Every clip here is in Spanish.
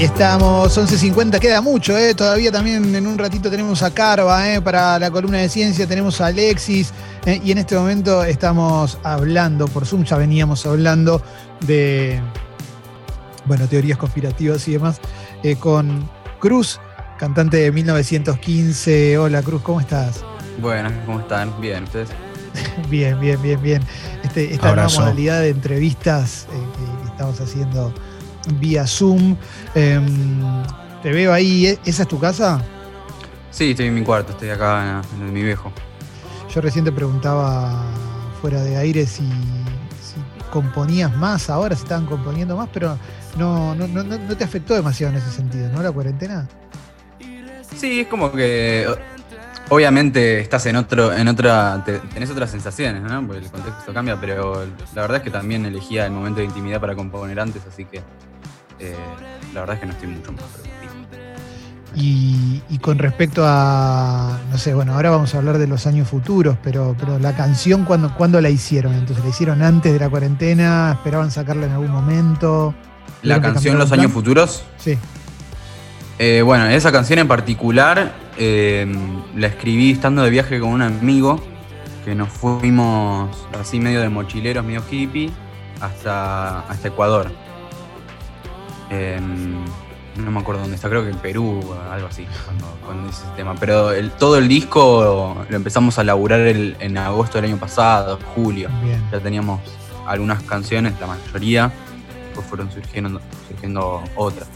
Ahí estamos, 11.50, queda mucho, ¿eh? todavía también en un ratito tenemos a Carva ¿eh? para la columna de ciencia, tenemos a Alexis ¿eh? y en este momento estamos hablando, por Zoom ya veníamos hablando de, bueno, teorías conspirativas y demás, eh, con Cruz, cantante de 1915. Hola Cruz, ¿cómo estás? Bueno, ¿cómo están? Bien, ¿ustedes? bien, bien, bien, bien. Este, esta nueva modalidad de entrevistas eh, que estamos haciendo vía Zoom. Em, te veo ahí, ¿e-, ¿esa es tu casa? Sí, estoy en mi cuarto, estoy acá en, en mi viejo. Yo recién te preguntaba fuera de aire si, si componías más ahora, si estaban componiendo más, pero no, no, no, no te afectó demasiado en ese sentido, ¿no? La cuarentena. Sí, es como que obviamente estás en otro, en otra, te- tenés otras sensaciones, ¿no? Porque el contexto cambia, pero la verdad es que también elegía el momento de intimidad para componer antes, así que eh, la verdad es que no estoy mucho más productivo. Y, y con respecto a, no sé, bueno, ahora vamos a hablar de los años futuros, pero, pero la canción, ¿cuándo, ¿cuándo la hicieron? Entonces, ¿la hicieron antes de la cuarentena? ¿Esperaban sacarla en algún momento? La ¿Tuvieron que canción Los años futuros, Sí, eh, bueno, esa canción en particular eh, la escribí estando de viaje con un amigo que nos fuimos así medio de mochileros, medio hippie, hasta, hasta Ecuador. Em, no me acuerdo dónde está, creo que en Perú, algo así, cuando, cuando ese tema. Pero el- todo el disco lo empezamos a laburar el- en agosto del año pasado, julio. bien. Ya teníamos algunas canciones, la mayoría, pues fueron surgiendo, surgiendo otras.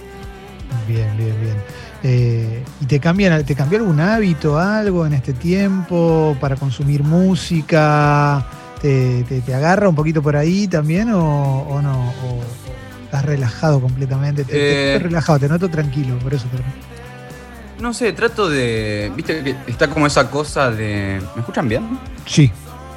Bien, bien, bien. Eh, ¿Y te, cambian, te cambió algún hábito, algo en este tiempo para consumir música? ¿Te, te- te agarra un poquito por ahí también o, o no? ¿O, o estás relajado completamente? Te, te- Eh. relajado, te noto tranquilo, por eso te No sé, trato de. Viste que está como esa cosa de. ¿Me escuchan bien? Sí,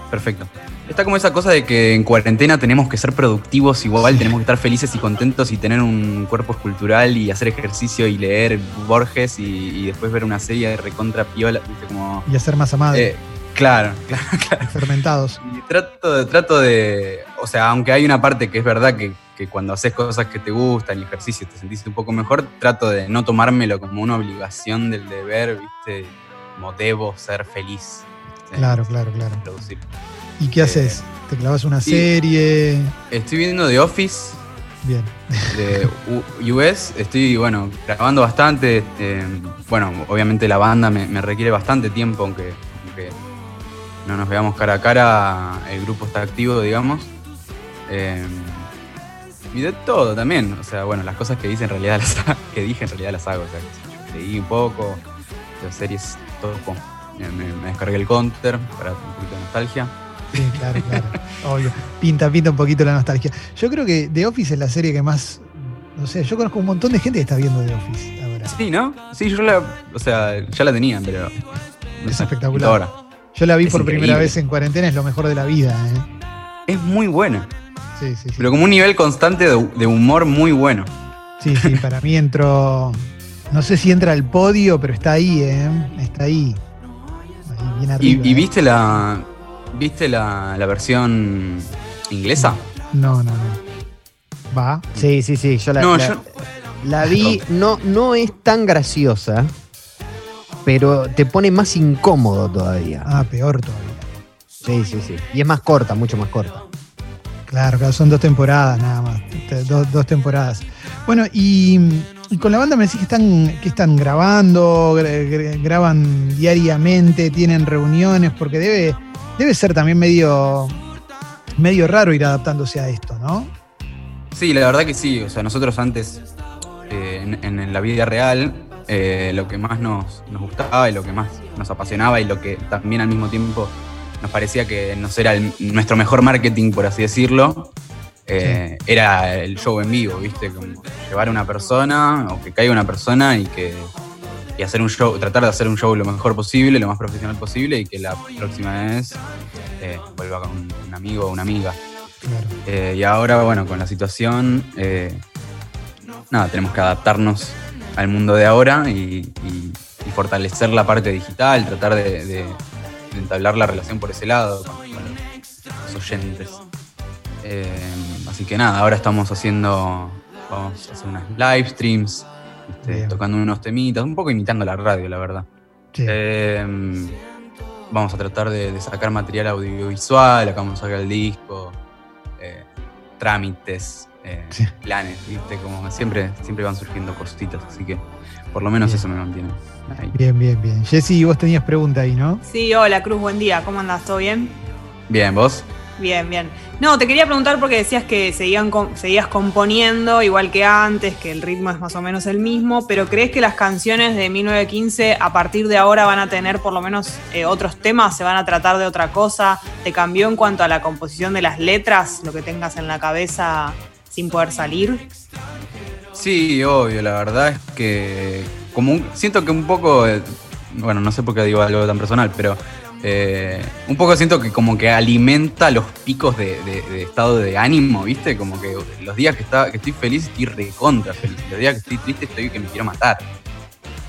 Perfecto. Está como esa cosa de que en cuarentena tenemos que ser productivos igual, tenemos que estar felices y contentos y tener un cuerpo escultural y hacer ejercicio y leer Borges y, y después ver una serie de recontra piola, viste como. y hacer masa madre, Eh, claro, claro. fermentados. Y trato de, trato de. O sea, aunque hay una parte que es verdad que, que cuando haces cosas que te gustan y ejercicio te sentís un poco mejor, trato de no tomármelo como una obligación del deber, ¿viste? Como debo ser feliz. ¿viste? Claro, claro, claro. Producir. ¿Y qué haces? ¿Te clavas una serie? Estoy viendo The Office Bien. de US. Estoy, bueno, grabando bastante. eh, bueno, obviamente la banda me, me requiere bastante tiempo, aunque, aunque no nos veamos cara a cara. El grupo está activo, digamos. Eh, y de todo también. O sea, bueno, las cosas que hice en realidad las que dije en realidad las hago. O sea, yo leí un poco, las series, todo. Me- me descargué el counter para un poquito de nostalgia. Sí, claro, claro. Obvio. Pinta, pinta un poquito la nostalgia. Yo creo que The Office es la serie que más. No sé, yo conozco un montón de gente que está viendo The Office ahora. Sí, ¿no? Sí, yo la. O sea, ya la tenía, pero. no Es sé, espectacular. Ahora. Yo la vi Es por primera vez en cuarentena, es lo mejor de la vida. ¿eh? Es muy buena. Sí, sí, sí. Pero como un nivel constante de, de humor muy bueno. Sí, sí, para mí entró. No sé si entra al podio, pero está ahí, ¿eh? Está ahí. Ahí bien ¿Y, arriba. y ¿eh? viste la. ¿Viste la, la versión inglesa? No, no, no. Va. Sí, sí, sí. Yo la, No, la- yo- la vi. No, no es tan graciosa, pero te pone más incómodo todavía. Ah, peor todavía. Sí, sí, sí. Y es más corta, mucho más corta. Claro, claro, son dos temporadas nada más. Te- Dos, dos temporadas. Bueno, y, y con la banda me decís que están, que están grabando, gra- gra- graban diariamente, tienen reuniones, porque debe, debe ser también medio, medio raro ir adaptándose a esto, ¿no? Sí, la verdad que sí. O sea, nosotros antes, eh, en, en la vida real, eh, lo que más nos, nos gustaba y lo que más nos apasionaba y lo que también al mismo tiempo nos parecía que nos era el- nuestro mejor marketing, por así decirlo, eh, era el show en vivo, ¿viste? Como llevar a una persona o que caiga una persona y que y hacer un show, tratar de hacer un show lo mejor posible, lo más profesional posible y que la próxima vez eh, vuelva con un, un amigo o una amiga. Claro. Eh, y ahora, bueno, con la situación, eh, nada, tenemos que adaptarnos al mundo de ahora y, y- y fortalecer la parte digital, tratar de, de- de entablar la relación por ese lado con, con los oyentes. Así que nada, ahora estamos haciendo, vamos a hacer unas live streams este, tocando unos temitas, un poco imitando la radio, la verdad. Em, vamos a tratar de, sacar material audiovisual, acá vamos a sacar el disco, eh, trámites, eh, planes, ¿viste? Como siempre, siempre van surgiendo cositas, así que por lo menos eso me mantiene. Ahí. Bien, bien, bien. Jessy, vos tenías pregunta ahí, ¿no? Sí, hola Cruz, buen día, ¿cómo andás? ¿Todo bien? Bien, ¿vos? Bien, bien. No, te quería preguntar porque decías que seguían seguías componiendo igual que antes, que el ritmo es más o menos el mismo, pero ¿crees que las canciones de 1915 a partir de ahora van a tener por lo menos eh, otros temas? ¿Se van a tratar de otra cosa? ¿Te cambió en cuanto a la composición de las letras, lo que tengas en la cabeza sin poder salir? Sí, obvio, la verdad es que como siento que un poco, eh, bueno, no sé por qué digo algo tan personal, pero eh, un poco siento que como que alimenta los picos de, estado de ánimo, ¿viste? Como que los días que, está, que estoy feliz estoy recontra feliz. Los días que estoy triste estoy que me quiero matar.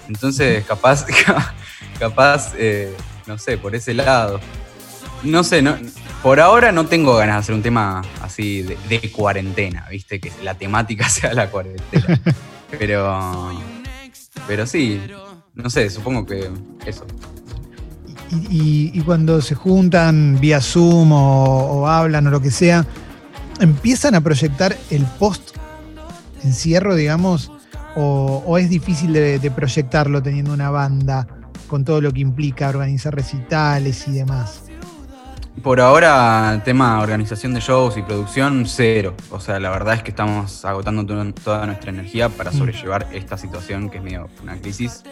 Entonces, capaz, capaz, eh, no sé, por ese lado. No sé, no, por ahora no tengo ganas de hacer un tema así de, de cuarentena, ¿viste? Que la temática sea la cuarentena. Pero, pero sí, no sé, supongo que eso. Y, cuando se juntan vía Zoom o, hablan o lo que sea, empiezan a proyectar el post encierro, digamos, o, es difícil de, proyectarlo teniendo una banda con todo lo que implica organizar recitales y demás. Por ahora, tema organización de shows y producción, cero. O sea, la verdad es que estamos agotando toda nuestra energía para mm. sobrellevar esta situación que es medio una crisis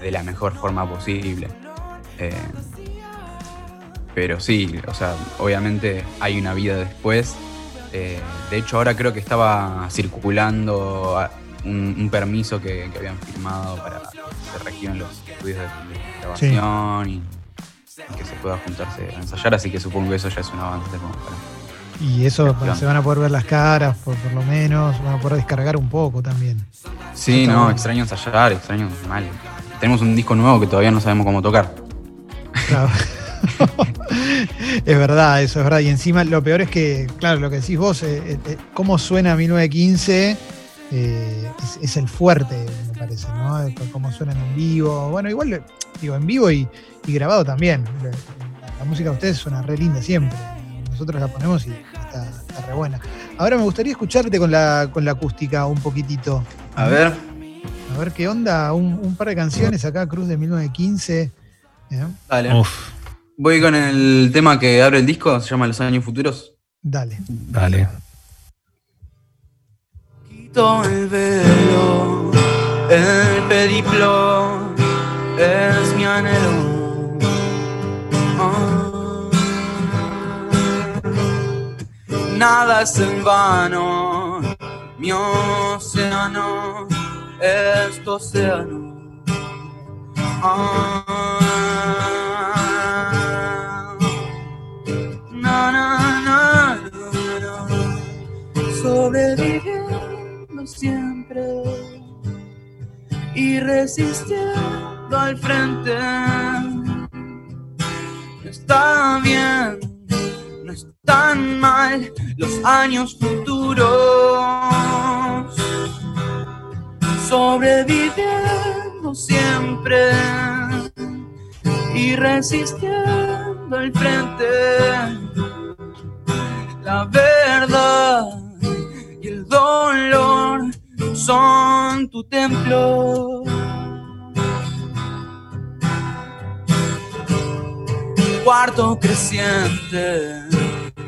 de la mejor forma posible. Eh, pero sí, o sea, obviamente hay una vida después. Eh, de hecho, ahora creo que estaba circulando un, permiso que, habían firmado para que se requieren los estudios de, grabación y, que se pueda juntarse a ensayar, así que supongo que eso ya es un avance Y eso se van a poder ver las caras, por, lo menos, van a poder descargar un poco también. Sí, no, extraño ensayar, extraño mal. Tenemos un disco nuevo que todavía no sabemos cómo tocar. es verdad, eso es verdad. Y encima lo peor es que, claro, lo que decís vos, eh, eh, eh, cómo suena 1915 es, el fuerte, me parece, ¿no? Cómo suenan en vivo. Bueno, igual, digo, en vivo y, grabado también. La, música de ustedes suena re linda siempre. Nosotros la ponemos y está, re buena. Ahora me gustaría escucharte con la, con la acústica un poquitito. A ver. A ver qué onda, un, par de canciones acá, Cruz de 1915. Dale. Voy con el tema que abre el disco, se llama Los años futuros. Dale. Dale. Quito el velo, el periplo es mi anhelo. Ah. Nada es en vano, mi océano es tu océano. Siempre y resistiendo al frente. No está bien, no están mal los años futuros. Siempre y resistiendo al frente. La verdad y el dolor son tu templo. Cuarto creciente,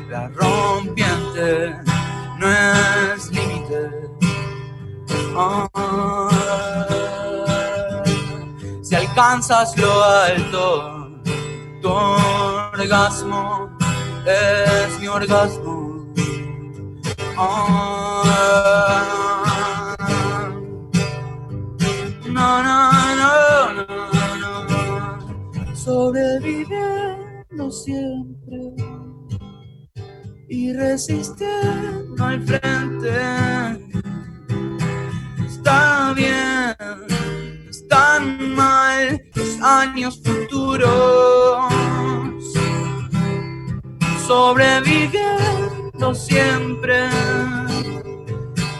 la rompiente no es límite. Ah. Alcanzas lo alto, tu orgasmo es mi orgasmo. No, no, no, no, Sobreviviendo siempre y resistiendo al frente. Está bien, años futuros. Sobreviviendo siempre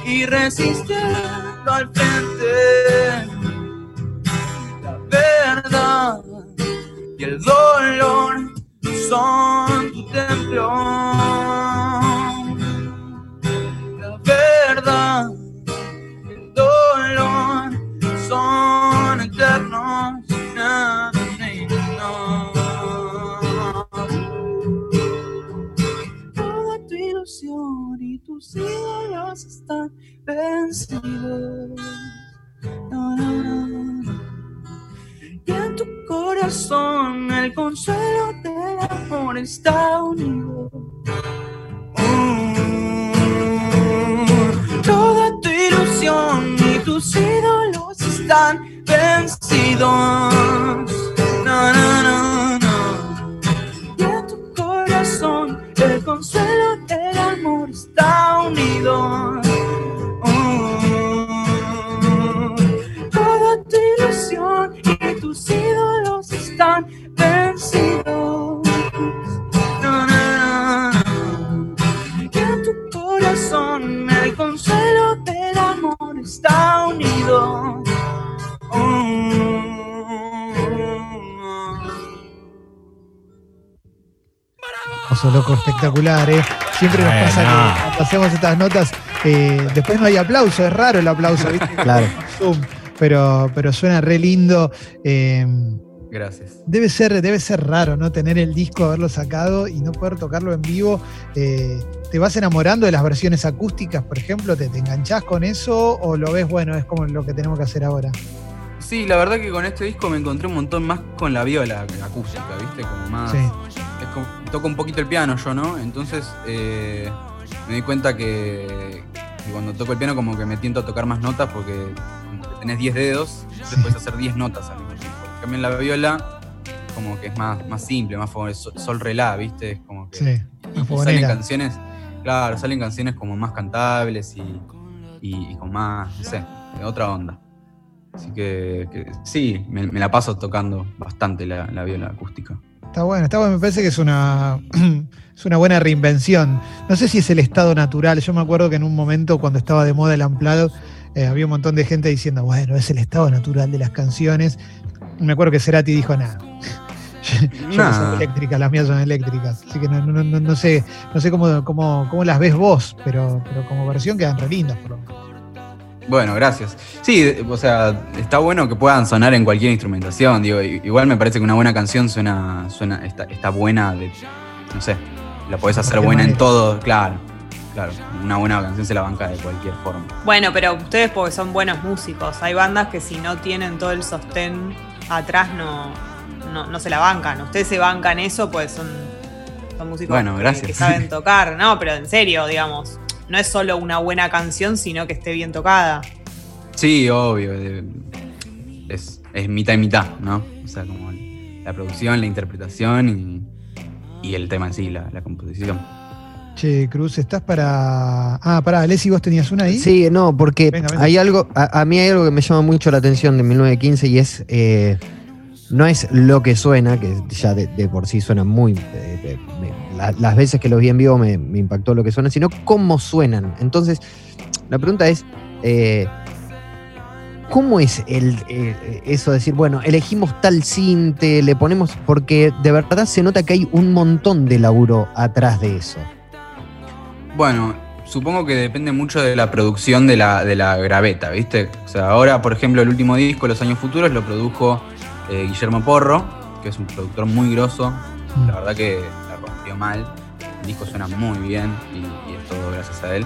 y resistiendo al frente. La verdad y el dolor son tu templo. Tus ídolos están vencidos. No, no, no. Y en tu corazón el consuelo del amor está unido. Mm. Tu ilusión y tus ídolos están vencidos. Está unido. Oso loco espectacular, ¿eh? Siempre nos pasa Bueno. que cuando hacemos estas notas, eh, después no hay aplauso, es raro el aplauso, ¿viste? Claro. Zoom, pero, pero suena re lindo. eh, Gracias. debe, ser, debe ser raro, ¿no? Tener el disco, haberlo sacado y no poder tocarlo en vivo. eh, ¿Te vas enamorando de las versiones acústicas, por ejemplo? ¿Te, ¿Te enganchás con eso o lo ves, bueno, es como lo que tenemos que hacer ahora? Sí, la verdad que con este disco me encontré un montón más con la viola acústica, ¿viste? Como más. Sí. es como- toco un poquito el piano yo, ¿no? Entonces eh, me di cuenta que, que cuando toco el piano como que me tiento a tocar más notas porque como que tenés 10 dedos, entonces Sí. puedes hacer 10 notas al mismo en la viola como que es más, más simple, más sol, sol re la, ¿viste? Es como que Sí, y salen canciones, claro, salen canciones como más cantables y, y- y con más, no sé, de otra onda. Así que, que sí, me, me la paso tocando bastante la, la viola acústica. Está bueno, está bueno, me parece que es una, es una buena reinvención. No sé si es el estado natural. Yo me acuerdo que en un momento cuando estaba de moda el Unplugged, eh, había un montón de gente diciendo, bueno, es el estado natural de las canciones. Me acuerdo que Cerati dijo, nada. Yo no Nah. soy eléctrica, las mías son eléctricas. Así que no, no, no, no sé, no sé cómo, cómo, cómo las ves vos, pero, pero como versión quedan re lindas por lo menos. Bueno, gracias. Sí, o sea, está bueno que puedan sonar en cualquier instrumentación. Digo, igual me parece que una buena canción suena, suena, está, está buena de, no sé, la podés hacer buena en manera. todo, claro. Claro, una buena canción se la banca de cualquier forma. Bueno, pero ustedes porque son buenos músicos. Hay bandas que si no tienen todo el sostén atrás no, no, no se la bancan. Ustedes se bancan eso pues son, son músicos Bueno, que- gracias. que saben tocar. No, pero en serio, digamos. No es solo una buena canción, sino que esté bien tocada. Sí, obvio. es, es mitad y mitad, ¿no? O sea, como la producción, la interpretación y, y el tema en sí, la, la composición. Che, Cruz, ¿estás para. Ah, pará, Alessi, vos tenías una ahí. Sí, no, porque Venga, venga. hay algo, a, a mí hay algo que me llama mucho la atención de 1915 y es, eh, no es lo que suena, que ya de, de por sí suena muy, eh, eh, me- la- las veces que los vi en vivo me, me impactó lo que suena, sino cómo suenan. Entonces, la pregunta es, eh, ¿cómo es el, eh, eso de decir, bueno, elegimos tal cinte, le ponemos, porque de verdad se nota que hay un montón de laburo atrás de eso. Bueno, supongo que depende mucho de la producción de la, de la graveta, ¿viste? O sea, ahora, por ejemplo, el último disco, Los Años Futuros, lo produjo eh, Guillermo Porro, que es un productor muy grosso. Mm. La verdad que la rompió mal. El disco suena muy bien y, y es todo gracias a él.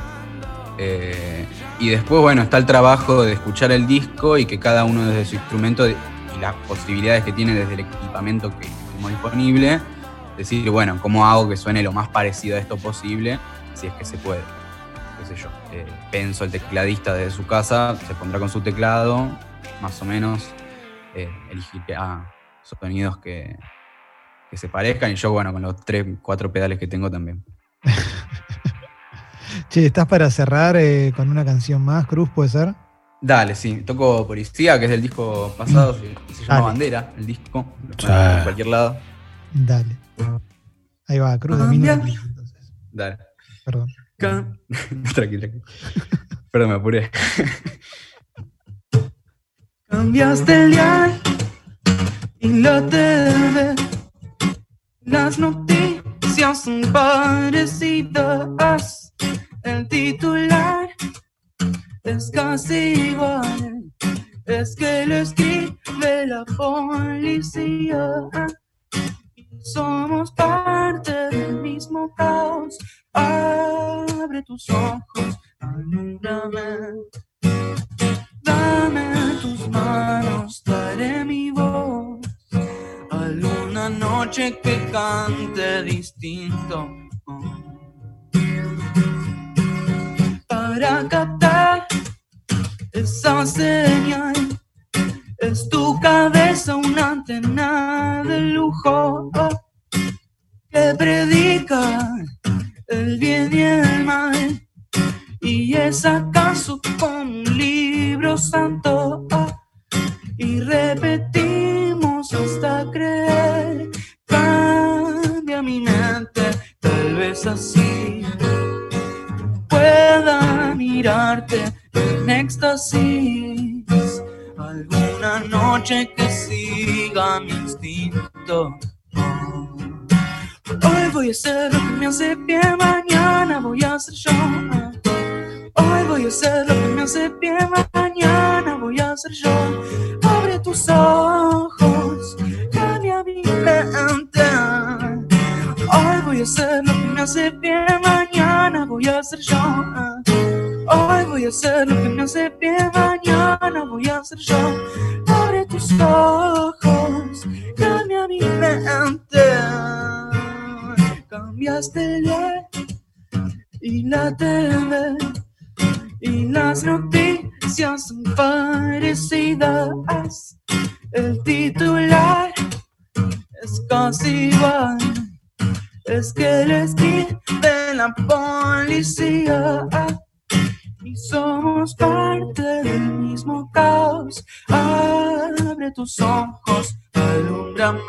Eh, y después, bueno, está el trabajo de escuchar el disco y que cada uno desde su instrumento y las posibilidades que tiene desde el equipamiento que tenemos disponible, decir, bueno, ¿cómo hago que suene lo más parecido a esto posible? Si es que se puede. Qué sé yo. Eh, Penso, el tecladista desde su casa, se pondrá con su teclado, más o menos, eh, elegirá sonidos que, que se parezcan y yo, bueno, con los tres, cuatro pedales que tengo también. Che, ¿estás para cerrar eh, con una canción más, Cruz, puede ser? Dale, sí, toco Policía, que es del disco pasado, se, se llama Dale. Bandera, el disco, lo en cualquier lado. Dale. Ahí va, Cruz de Ah, 1915, entonces. Dale. Perdón. Ca- tranqui, tranqui. Perdón, me apuré. Cambiaste el dial y la TV. Las noticias son parecidas. El titular es casi igual. Es que lo escribe la policía. Somos parte del mismo caos. Abre tus ojos, alúmbrame. Dame tus manos, daré mi voz. Alguna noche que cante distinto. Para captar esa señal. Es tu cabeza una antena de lujo que predica el bien y el mal. Y es acaso como un libro santo. Y repetimos hasta creer. Cambia mi mente, tal vez así pueda mirarte en éxtasis. Alguna noche que siga mi instinto. Hoy voy a hacer lo que me hace bien, mañana voy a ser yo. Hoy voy a hacer lo que me hace bien, mañana voy a ser yo. Abre tus ojos, cambia mi mente. Hoy voy a hacer lo que me hace bien, mañana voy a ser yo. Hoy voy a hacer lo que me hace bien, mañana voy a ser yo. Abre tus ojos, cambia mi mente. Cambiaste el dial y la TV y las noticias son parecidas. El titular es casi igual. Es que le escribe la policía y somos parte del mismo caos. Abre tus ojos, alúmbrame.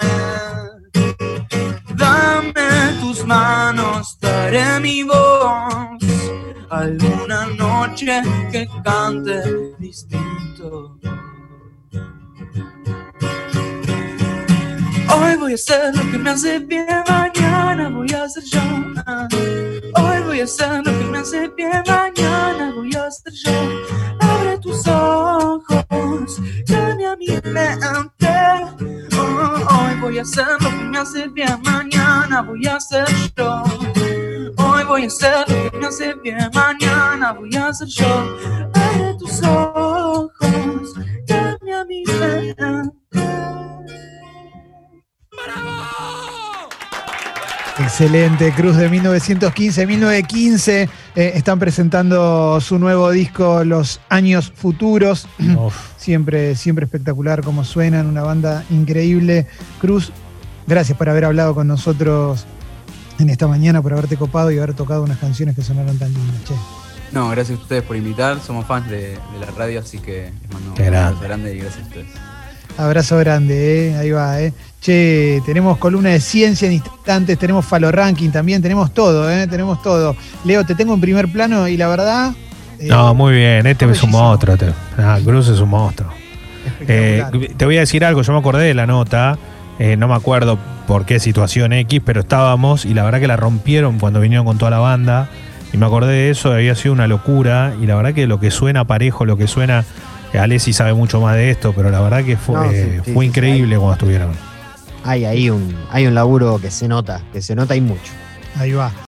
Tus manos, daré mi voz. Alguna noche que cante distinto. Hoy voy a hacer lo que me hace bien, mañana voy a ser yo. Hoy voy a hacer lo que me hace bien, mañana voy a ser yo. Abre tus ojos, cambia mi mente. Voy a hacer lo que me hace bien, mañana voy a ser yo. Hoy voy a hacer lo que me hace bien, mañana voy a ser yo. Abre tus ojos, Excelente, Cruz de 1915. 1915 eh, están presentando su nuevo disco Los Años Futuros. Uf. Siempre, siempre espectacular como suenan, una banda increíble. Cruz, gracias por haber hablado con nosotros en esta mañana, por haberte copado y haber tocado unas canciones que sonaron tan lindas. Che. No, gracias a ustedes por invitar. Somos fans de, de la radio, así que les mando un grande. abrazo grande y gracias a ustedes. Abrazo grande, eh. ahí va. Eh. Che, tenemos columna de ciencia en instantes, tenemos Falo Ranking también, tenemos todo, eh. tenemos todo. Leo, te tengo en primer plano y la verdad. eh, No, muy bien, este es un monstruo. te- ah, Cruz es un monstruo. Eh, te voy a decir algo, yo me acordé de la nota, no me acuerdo por qué situación X, pero estábamos y la verdad que la rompieron cuando vinieron con toda la banda. Y me acordé de eso, había sido una locura. Y la verdad que lo que suena parejo, lo que suena. Alessi sabe mucho más de esto, pero la verdad que fue, No, sí, eh, sí, fue sí, increíble cuando estuvieron. Hay ahí un, hay un laburo que se nota, que se nota y mucho. Ahí va.